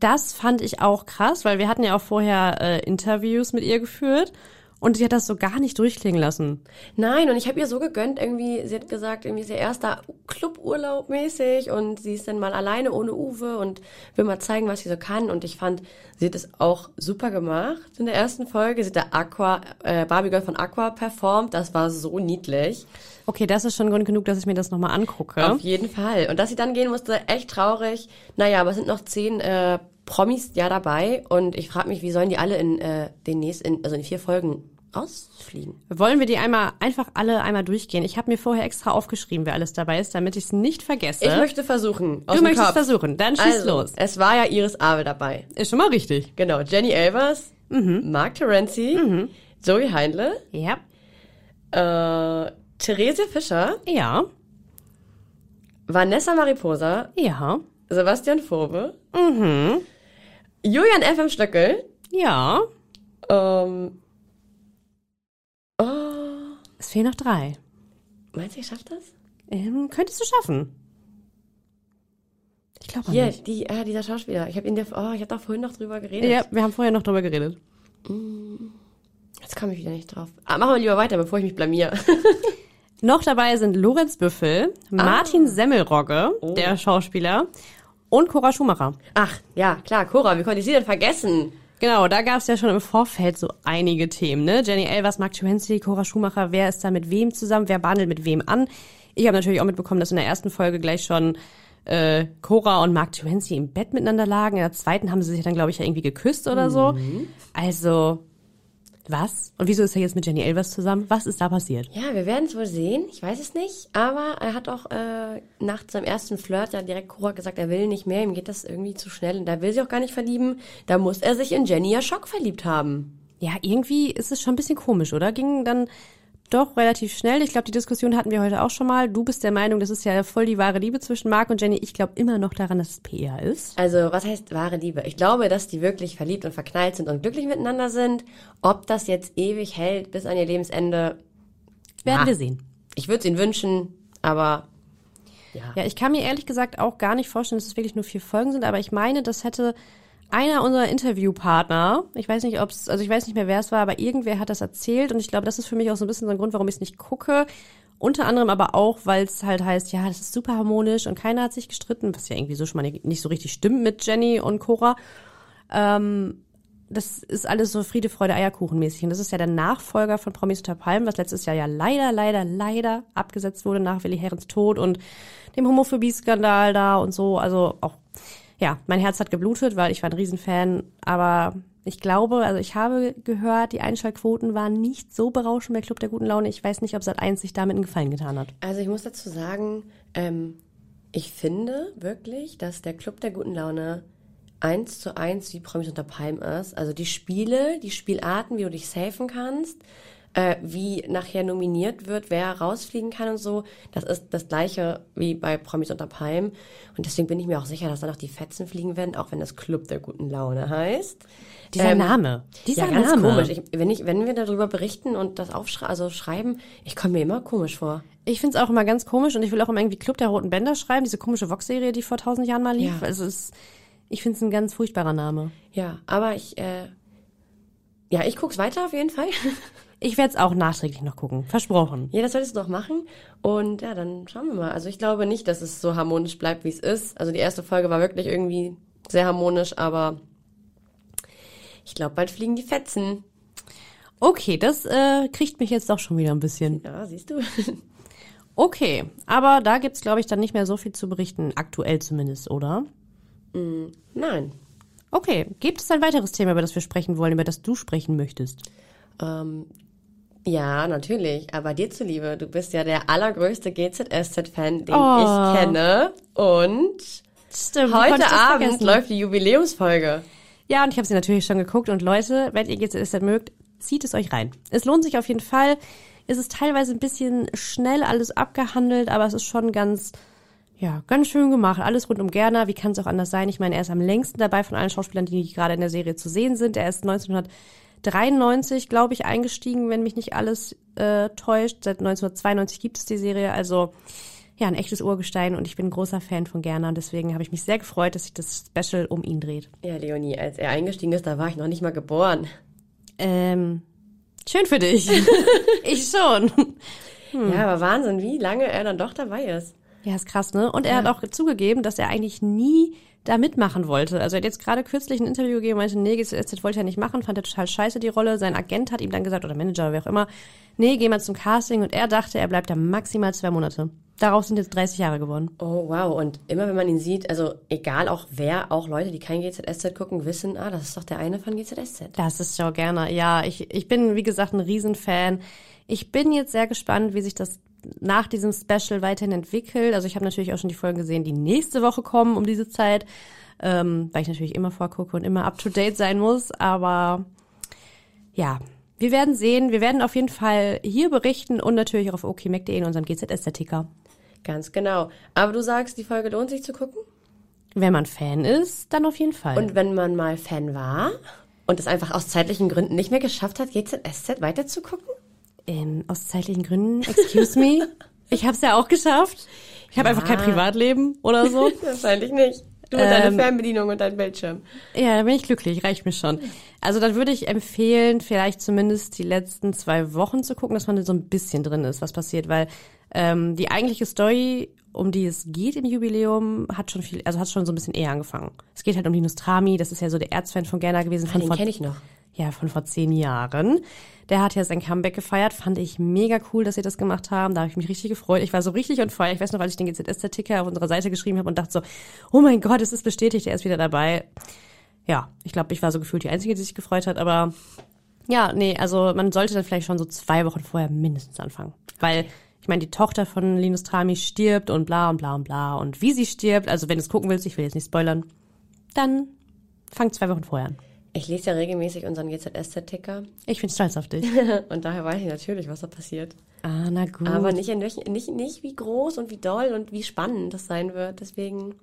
Das fand ich auch krass, weil wir hatten ja auch vorher äh, Interviews mit ihr geführt und sie hat das so gar nicht durchklingen lassen. Nein, und ich habe ihr so gegönnt, irgendwie, sie hat gesagt, irgendwie ist ihr erster Cluburlaub mäßig und sie ist dann mal alleine ohne Uwe und will mal zeigen, was sie so kann. Und ich fand, sie hat es auch super gemacht in der ersten Folge. Sie hat der Aqua, äh, Barbie Girl von Aqua performt. Das war so niedlich. Okay, das ist schon Grund genug, dass ich mir das nochmal angucke. Auf jeden Fall. Und dass sie dann gehen musste, echt traurig. Naja, aber es sind noch zehn äh, Promis ja dabei und ich frage mich, wie sollen die alle in äh, den nächsten, also in vier Folgen rausfliegen? Wollen wir die einmal einfach alle einmal durchgehen? Ich habe mir vorher extra aufgeschrieben, wer alles dabei ist, damit ich es nicht vergesse. Ich möchte versuchen. Du möchtest Kopf. versuchen, dann schieß Also, los. Es war ja Iris Abel dabei. Ist schon mal richtig. Genau. Jenny Elvers, Mark Terenzi, Zoe Heindle, Ja. äh, Therese Fischer, Ja. Vanessa Mariposa, Ja. Sebastian Phobe, Julian F.M. Stöckel, Ja. ähm, oh, Es fehlen noch drei. meinst du, ich schaff das? Ähm, könntest du schaffen. Ich glaube Hier, nicht. die, ah, dieser Schauspieler. Ich habe ihn oh, ich habe doch vorhin noch drüber geredet. Ja, wir haben vorher noch drüber geredet. Jetzt komme ich wieder nicht drauf. Ah, machen wir lieber weiter, bevor ich mich blamier. [laughs] Noch dabei sind Lorenz Büffel, Martin Semmelrogge, der Schauspieler, und Cora Schumacher. Ach, ja, klar, Cora, wie konnte ich sie denn vergessen? Genau, da gab es ja schon im Vorfeld so einige Themen, ne? Jenny Elvers, Mark Terenzi, Cora Schumacher, wer ist da mit wem zusammen, wer bandelt mit wem an? Ich habe natürlich auch mitbekommen, dass in der ersten Folge gleich schon äh, Cora und Mark Terenzi im Bett miteinander lagen. In der zweiten haben sie sich dann, glaube ich, ja irgendwie geküsst oder so. Also, was? Und wieso ist er jetzt mit Jenny Elvers zusammen? Was ist da passiert? Ja, wir werden es wohl sehen. Ich weiß es nicht. Aber er hat auch äh, nach seinem ersten Flirt ja direkt Cora gesagt, er will nicht mehr. Ihm geht das irgendwie zu schnell. Und da will sie auch gar nicht verlieben. Da muss er sich in Jenny ja Schock verliebt haben. Ja, irgendwie ist es schon ein bisschen komisch, oder? Ging dann doch relativ schnell. Ich glaube, die Diskussion hatten wir heute auch schon mal. Du bist der Meinung, das ist ja voll die wahre Liebe zwischen Mark und Jenny. Ich glaube immer noch daran, dass es PR ist. Also, was heißt wahre Liebe? Ich glaube, dass die wirklich verliebt und verknallt sind und glücklich miteinander sind. Ob das jetzt ewig hält bis an ihr Lebensende, Werden Ja. wir sehen. ich würde es ihnen wünschen, aber Ja, ich kann mir ehrlich gesagt auch gar nicht vorstellen, dass es wirklich nur vier Folgen sind, aber ich meine, das hätte einer unserer Interviewpartner, ich weiß nicht, ob es, also ich weiß nicht mehr, wer es war, aber irgendwer hat das erzählt und ich glaube, das ist für mich auch so ein bisschen so ein Grund, warum ich es nicht gucke. Unter anderem aber auch, weil es halt heißt, ja, das ist super harmonisch und keiner hat sich gestritten, was ja irgendwie so schon mal nicht so richtig stimmt mit Jenny und Cora. Ähm, das ist alles so Friede, Freude, Eierkuchen mäßig. Und das ist ja der Nachfolger von Promis unter Palmen, was letztes Jahr ja leider, leider, leider abgesetzt wurde nach Willi Herrens Tod und dem Homophobie-Skandal da und so. Also auch, ja, mein Herz hat geblutet, weil ich war ein Riesenfan. Aber ich glaube, also ich habe gehört, die Einschaltquoten waren nicht so berauschend bei Club der guten Laune. Ich weiß nicht, ob Sat 1 sich damit einen Gefallen getan hat. Also ich muss dazu sagen, ähm, ich finde wirklich, dass der Club der guten Laune eins zu eins wie Promis unter Palm ist. Also die Spiele, die Spielarten, wie du dich safen kannst, äh, wie nachher nominiert wird, wer rausfliegen kann und so. Das ist das gleiche wie bei Promis unter Palm. Und deswegen bin ich mir auch sicher, dass dann auch die Fetzen fliegen werden, auch wenn das Club der guten Laune heißt. Dieser Ähm, Name. Dieser ja, ganz Name. komisch. Ich, wenn, ich, wenn wir darüber berichten und das aufschreiben, also schreiben, ich komme mir immer komisch vor. Ich find's auch immer ganz komisch und ich will auch immer irgendwie Club der Roten Bänder schreiben, diese komische Vox-Serie, die vor tausend Jahren mal lief. Ja. Also es, ich find's ein ganz furchtbarer Name. Ja, aber ich, äh, ja, ich guck's weiter auf jeden Fall. [laughs] Ich werde es auch nachträglich noch gucken. Versprochen. Ja, das solltest du doch machen. Und ja, dann schauen wir mal. Also ich glaube nicht, dass es so harmonisch bleibt, wie es ist. Also die erste Folge war wirklich irgendwie sehr harmonisch, aber ich glaube, bald fliegen die Fetzen. Okay, das äh, kriegt mich jetzt doch schon wieder ein bisschen. Ja, siehst du? [laughs] Okay, aber da gibt's glaube ich, dann nicht mehr so viel zu berichten, aktuell zumindest, oder? Nein. Okay, gibt es ein weiteres Thema, über das wir sprechen wollen, über das du sprechen möchtest? Ähm, ja, natürlich. Aber dir zuliebe, du bist ja der allergrößte GZSZ-Fan, den Oh. ich kenne. Und Stimmt. heute Abend vergessen? läuft die Jubiläumsfolge. Ja, und ich habe sie natürlich schon geguckt. Und Leute, wenn ihr GZSZ mögt, zieht es euch rein. Es lohnt sich auf jeden Fall. Es ist teilweise ein bisschen schnell alles abgehandelt, aber es ist schon ganz, ja, ganz schön gemacht. Alles rund um Gerner. Wie kann es auch anders sein? Ich meine, er ist am längsten dabei von allen Schauspielern, die gerade in der Serie zu sehen sind. Er ist 1993, glaube ich, eingestiegen, wenn mich nicht alles äh, täuscht. Seit 1992 gibt es die Serie. Also ja, ein echtes Urgestein und ich bin ein großer Fan von Gerner und deswegen habe ich mich sehr gefreut, dass sich das Special um ihn dreht. Ja, Leonie, als er eingestiegen ist, da war ich noch nicht mal geboren. Ähm, schön für dich. [laughs] ich schon. Ja, aber Wahnsinn, wie lange er dann doch dabei ist. Ja, ist krass, ne? Und er hat auch zugegeben, dass er eigentlich nie da mitmachen wollte. Also er hat jetzt gerade kürzlich ein Interview gegeben, meinte, nee, GZSZ wollte er nicht machen, fand er total scheiße die Rolle. Sein Agent hat ihm dann gesagt, oder Manager oder wer auch immer, nee, geh mal zum Casting. Und er dachte, er bleibt da maximal zwei Monate. Daraus sind jetzt 30 Jahre geworden. Oh, wow. Und immer wenn man ihn sieht, also egal auch wer, auch Leute, die kein GZSZ gucken, wissen, ah, das ist doch der eine von GZSZ. Das ist Joe Gerner. Ja, ich, ich bin, wie gesagt, ein Riesenfan. Ich bin jetzt sehr gespannt, wie sich das nach diesem Special weiterhin entwickelt. Also ich habe natürlich auch schon die Folgen gesehen, die nächste Woche kommen um diese Zeit, ähm, weil ich natürlich immer vorgucke und immer up-to-date sein muss. Aber ja, wir werden sehen. Wir werden auf jeden Fall hier berichten und natürlich auch auf okmac.de in unserem GZS-Ticker. Ganz genau. Aber du sagst, die Folge lohnt sich zu gucken? Wenn man Fan ist, dann auf jeden Fall. Und wenn man mal Fan war und es einfach aus zeitlichen Gründen nicht mehr geschafft hat, GZSZ weiterzugucken? Ähm, aus zeitlichen Gründen, excuse me. Ich habe es ja auch geschafft. Ich habe Ja. einfach kein Privatleben oder so. [laughs] Wahrscheinlich nicht. Du und Ähm, deine Fernbedienung und dein Bildschirm. Ja, da bin ich glücklich, reicht mir schon. Also dann würde ich empfehlen, vielleicht zumindest die letzten zwei Wochen zu gucken, dass man so ein bisschen drin ist, was passiert, weil ähm, die eigentliche Story, um die es geht im Jubiläum, hat schon viel, also hat schon so ein bisschen eher angefangen. Es geht halt um Linus Trami, das ist ja so der Erzfan von Gerner gewesen von Den kenne ich noch. Ja, von vor zehn Jahren. Der hat ja sein Comeback gefeiert. Fand ich mega cool, dass sie das gemacht haben. Da habe ich mich richtig gefreut. Ich war so richtig on fire. Ich weiß noch, als ich den GZS-Ticker auf unserer Seite geschrieben habe und dachte so, oh mein Gott, es ist bestätigt, er ist wieder dabei. Ja, ich glaube, ich war so gefühlt die Einzige, die sich gefreut hat. Aber ja, nee, also man sollte dann vielleicht schon so zwei Wochen vorher mindestens anfangen. Weil, ich meine, die Tochter von Linus Trami stirbt und bla und bla und bla. Und wie sie stirbt, also wenn du es gucken willst, ich will jetzt nicht spoilern, dann fang zwei Wochen vorher an. Ich lese ja regelmäßig unseren GZSZ-Ticker Ich bin stolz auf dich. [laughs] und daher weiß ich natürlich, was da passiert. Ah, na gut. Aber nicht, in welchen, nicht, nicht wie groß und wie doll und wie spannend das sein wird. Deswegen,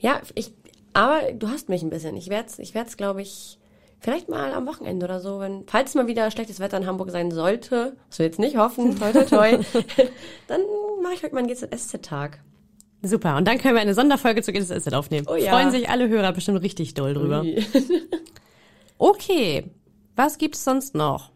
ja, ich, aber du hast mich ein bisschen. Ich werde es, ich werd's, glaube ich, vielleicht mal am Wochenende oder so, wenn, falls mal wieder schlechtes Wetter in Hamburg sein sollte, was wir jetzt nicht hoffen, toi, toi, toi, [laughs] [laughs] dann mache ich heute mal einen GZSZ-Tag. Super. Und dann können wir eine Sonderfolge zu GZSZ aufnehmen. Oh ja. Freuen sich alle Hörer bestimmt richtig doll drüber. Okay. Was gibt's sonst noch?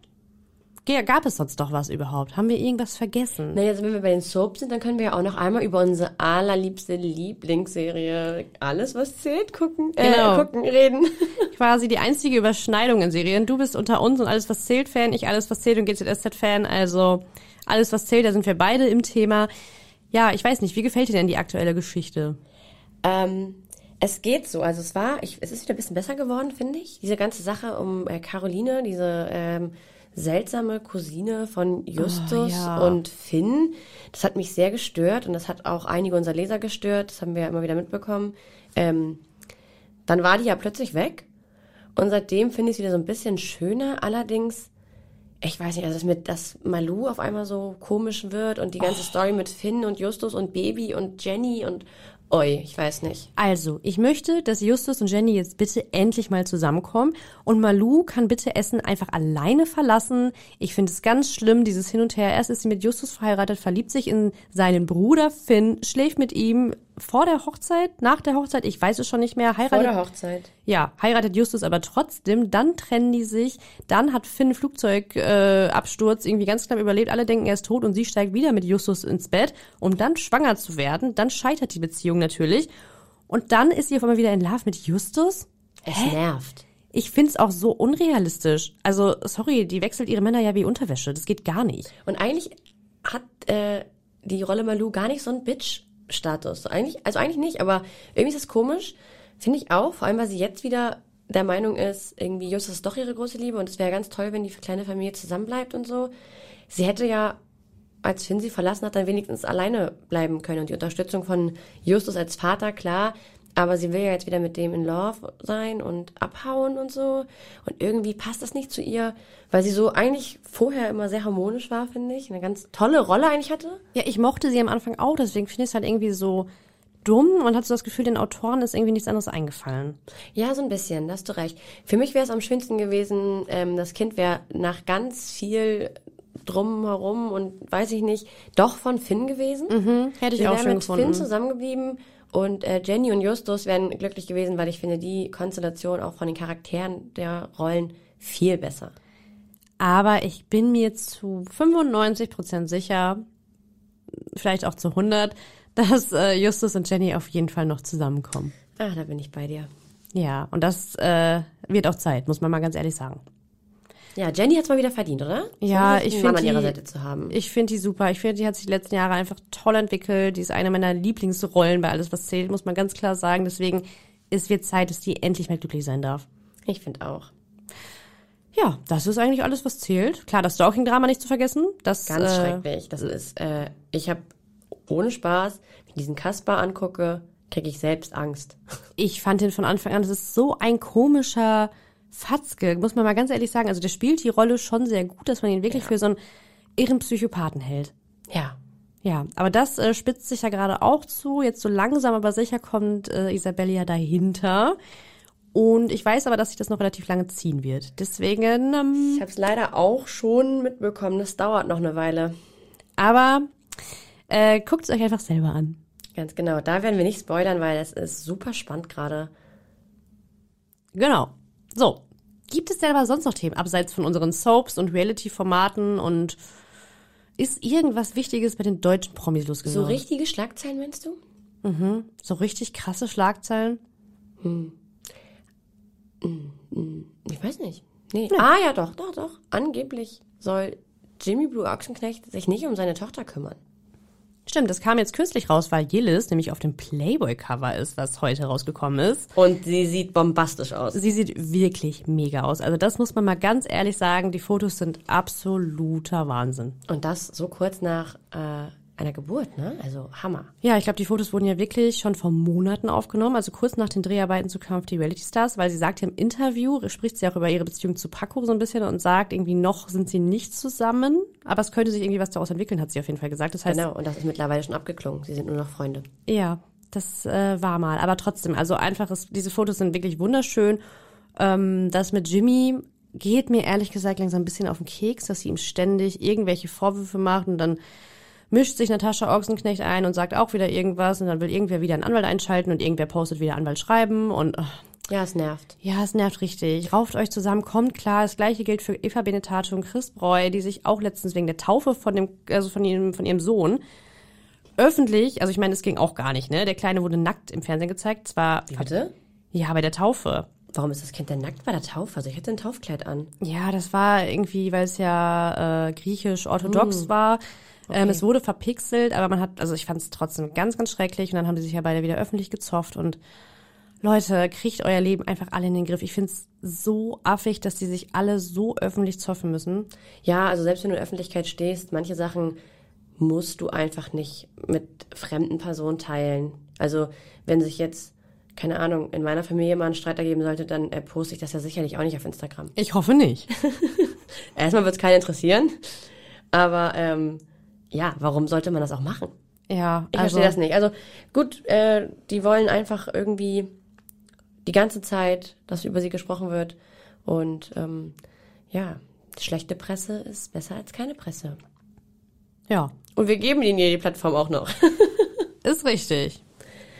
Gab es sonst noch was überhaupt? Haben wir irgendwas vergessen? Naja, also wenn wir bei den Soaps sind, dann können wir ja auch noch einmal über unsere allerliebste Lieblingsserie Alles, was zählt, gucken, Genau. äh, gucken, reden. [laughs] Quasi die einzige Überschneidung in Serien. Du bist unter uns und alles, was zählt Fan, ich alles, was zählt und GZSZ-Fan. Also alles, was zählt, da sind wir beide im Thema. Ja, ich weiß nicht, wie gefällt dir denn die aktuelle Geschichte? Ähm, es geht so. Also es war, ich, es ist wieder ein bisschen besser geworden, finde ich. Diese ganze Sache um äh, Caroline, diese ähm, seltsame Cousine von Justus Oh, ja. und Finn, das hat mich sehr gestört und das hat auch einige unserer Leser gestört. Das haben wir ja immer wieder mitbekommen. Ähm, dann war die ja plötzlich weg und seitdem finde ich es wieder so ein bisschen schöner. Allerdings ich weiß nicht, also dass, mit, dass Malou auf einmal so komisch wird und die ganze Story mit Finn und Justus und Baby und Jenny und Oi, ich weiß nicht. Also, ich möchte, dass Justus und Jenny jetzt bitte endlich mal zusammenkommen und Malou kann bitte Essen einfach alleine verlassen. Ich finde es ganz schlimm, dieses Hin und Her. Erst ist sie mit Justus verheiratet, verliebt sich in seinen Bruder Finn, schläft mit ihm vor der Hochzeit, nach der Hochzeit, ich weiß es schon nicht mehr, heiratet. Vor der Hochzeit. Ja, heiratet Justus aber trotzdem, dann trennen die sich, dann hat Finn Flugzeugabsturz äh, Absturz irgendwie ganz knapp überlebt, alle denken, er ist tot und sie steigt wieder mit Justus ins Bett, um dann schwanger zu werden, dann scheitert die Beziehung natürlich und dann ist sie auf einmal wieder in Love mit Justus. Es Hä? nervt. Ich find's auch so unrealistisch. Also, sorry, die wechselt ihre Männer ja wie Unterwäsche, das geht gar nicht. Und eigentlich hat äh, die Rolle Malou gar nicht so einen Bitch-Status. Eigentlich, also eigentlich nicht, aber irgendwie ist das komisch. Finde ich auch, vor allem, weil sie jetzt wieder der Meinung ist, irgendwie Justus ist doch ihre große Liebe und es wäre ganz toll, wenn die kleine Familie zusammenbleibt und so. Sie hätte ja, als Finn sie verlassen hat, dann wenigstens alleine bleiben können und die Unterstützung von Justus als Vater, klar. Aber sie will ja jetzt wieder mit dem in Love sein und abhauen und so. Und irgendwie passt das nicht zu ihr, weil sie so eigentlich vorher immer sehr harmonisch war, finde ich. Eine ganz tolle Rolle eigentlich hatte. Ja, ich mochte sie am Anfang auch, deswegen finde ich es halt irgendwie so dumm und hat so das Gefühl, den Autoren ist irgendwie nichts anderes eingefallen. Ja, so ein bisschen, da hast du recht. Für mich wäre es am schönsten gewesen, ähm, das Kind wäre nach ganz viel drumherum und weiß ich nicht, doch von Finn gewesen. Mhm, hätte ich Sie auch wäre schön mit gefunden. Finn zusammengeblieben und äh, Jenny und Justus wären glücklich gewesen, weil ich finde die Konstellation auch von den Charakteren der Rollen viel besser. Aber ich bin mir zu 95 Prozent sicher, vielleicht auch zu 100, dass äh, Justus und Jenny auf jeden Fall noch zusammenkommen. Ah, da bin ich bei dir. Ja, und das äh, wird auch Zeit, muss man mal ganz ehrlich sagen. Ja, Jenny hat's mal wieder verdient, oder? Ja, ich finde Mann an ihrer die- Seite zu haben. Ich finde die super. Ich finde, die hat sich die letzten Jahre einfach toll entwickelt. Die ist eine meiner Lieblingsrollen bei alles, was zählt, muss man ganz klar sagen. Deswegen ist wird Zeit, dass die endlich mal glücklich sein darf. Ich finde auch. Ja, das ist eigentlich alles, was zählt. Klar, das Stalking-Drama nicht zu vergessen. Das, Ganz äh, schrecklich. Das ist, äh, ich habe ohne Spaß, wenn ich diesen Kaspar angucke, kriege ich selbst Angst. Ich fand den von Anfang an, das ist so ein komischer Fatzke, muss man mal ganz ehrlich sagen. Also der spielt die Rolle schon sehr gut, dass man ihn wirklich für so einen irren Psychopathen hält. Ja. Ja, aber das äh, spitzt sich ja gerade auch zu. Jetzt so langsam aber sicher kommt äh, Isabelle ja dahinter. Und ich weiß aber, dass sich das noch relativ lange ziehen wird. Deswegen, ähm, Ich habe es leider auch schon mitbekommen. Das dauert noch eine Weile. aber äh, guckt es euch einfach selber an. Ganz genau. Da werden wir nicht spoilern, weil es ist super spannend gerade. Genau. So. Gibt es denn aber sonst noch Themen, abseits von unseren Soaps und Reality-Formaten und ist irgendwas Wichtiges bei den deutschen Promis So losgegangen? richtige Schlagzeilen, meinst du? so richtig krasse Schlagzeilen? Ich weiß nicht. Nee. Ah ja, doch, doch, doch. Angeblich soll Jimmy Blue Ochsenknecht sich nicht um seine Tochter kümmern. Stimmt, das kam jetzt künstlich raus, weil Yillis nämlich auf dem Playboy-Cover ist, was heute rausgekommen ist. Und sie sieht bombastisch aus. Sie sieht wirklich mega aus. Also das muss man mal ganz ehrlich sagen, die Fotos sind absoluter Wahnsinn. Und das so kurz nach äh, einer Geburt, ne? Also Hammer. Ja, ich glaube, die Fotos wurden ja wirklich schon vor Monaten aufgenommen, also kurz nach den Dreharbeiten zu Kampf die Reality Stars, weil sie sagt im Interview, spricht sie auch über ihre Beziehung zu Paco so ein bisschen und sagt, irgendwie noch sind sie nicht zusammen, aber es könnte sich irgendwie was daraus entwickeln, hat sie auf jeden Fall gesagt. Das heißt, Genau, und das ist mittlerweile schon abgeklungen. Sie sind nur noch Freunde. Ja, das äh, war mal. Aber trotzdem, also einfach, ist, diese Fotos sind wirklich wunderschön. Ähm, das mit Jimmy geht mir ehrlich gesagt langsam ein bisschen auf den Keks, dass sie ihm ständig irgendwelche Vorwürfe macht und dann mischt sich Natascha Ochsenknecht ein und sagt auch wieder irgendwas und dann will irgendwer wieder einen Anwalt einschalten und irgendwer postet wieder Anwalt schreiben und ach, Ja, es nervt. ja, es nervt richtig. Rauft euch zusammen, kommt klar. Das gleiche gilt für Eva Benetato und Chris Breu, die sich auch letztens wegen der Taufe von dem, also von ihrem, von ihrem Sohn öffentlich, also ich meine, es ging auch gar nicht, ne? Der Kleine wurde nackt im Fernsehen gezeigt, zwar Wie bitte? ja bei der Taufe. Warum ist das Kind denn nackt bei der Taufe? Also ich hätte ein Taufkleid an. Ja, das war irgendwie, weil es ja äh, griechisch-orthodox war. Ähm, es wurde verpixelt, aber man hat, also ich fand es trotzdem ganz, ganz schrecklich. Und dann haben sie sich ja beide wieder öffentlich gezofft. Und Leute, kriegt euer Leben einfach alle in den Griff. Ich finde es so affig, dass die sich alle so öffentlich zoffen müssen. Ja, also selbst wenn du in der Öffentlichkeit stehst, manche Sachen musst du einfach nicht mit fremden Personen teilen. Also wenn sich jetzt keine Ahnung, in meiner Familie mal einen Streit ergeben sollte, dann äh, poste ich das ja sicherlich auch nicht auf Instagram. Ich hoffe nicht. [laughs] Erstmal wird es keinen interessieren, aber ähm, ja, warum sollte man das auch machen? Ja, Ich also, verstehe das nicht. Also gut, äh, die wollen einfach irgendwie die ganze Zeit, dass über sie gesprochen wird. Und ähm, ja, schlechte Presse ist besser als keine Presse. Ja, Und wir geben ihnen ja die Plattform auch noch. [laughs] ist richtig.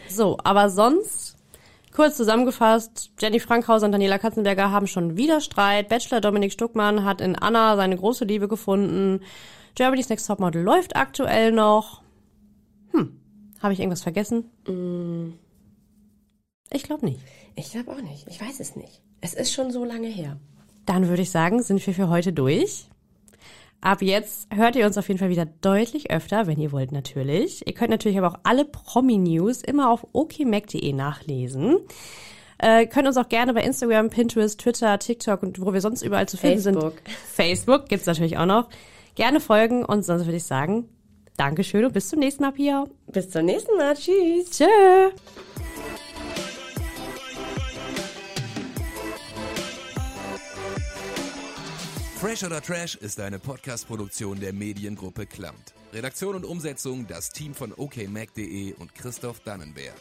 So, aber sonst, kurz zusammengefasst, Jenny Frankhauser und Daniela Katzenberger haben schon wieder Streit. Bachelor Dominik Stuckmann hat in Anna seine große Liebe gefunden. Germany's Next Topmodel läuft aktuell noch. Hm, habe ich irgendwas vergessen? Ich glaube nicht. Ich glaube auch nicht. Ich weiß es nicht. Es ist schon so lange her. Dann würde ich sagen, sind wir für heute durch. Ab jetzt hört ihr uns auf jeden Fall wieder deutlich öfter, wenn ihr wollt natürlich. Ihr könnt natürlich aber auch alle Promi-News immer auf okmac.de nachlesen. Äh, könnt uns auch gerne bei Instagram, Pinterest, Twitter, TikTok und wo wir sonst überall zu finden Facebook. sind. Facebook gibt's natürlich auch noch. Gerne folgen und sonst würde ich sagen, Dankeschön und bis zum nächsten Mal, Pia. Bis zum nächsten Mal. Tschüss. Tschö. Fresh oder Trash ist eine Podcast-Produktion der Mediengruppe Klamt. Redaktion und Umsetzung das Team von okmac.de und Christoph Dannenberg.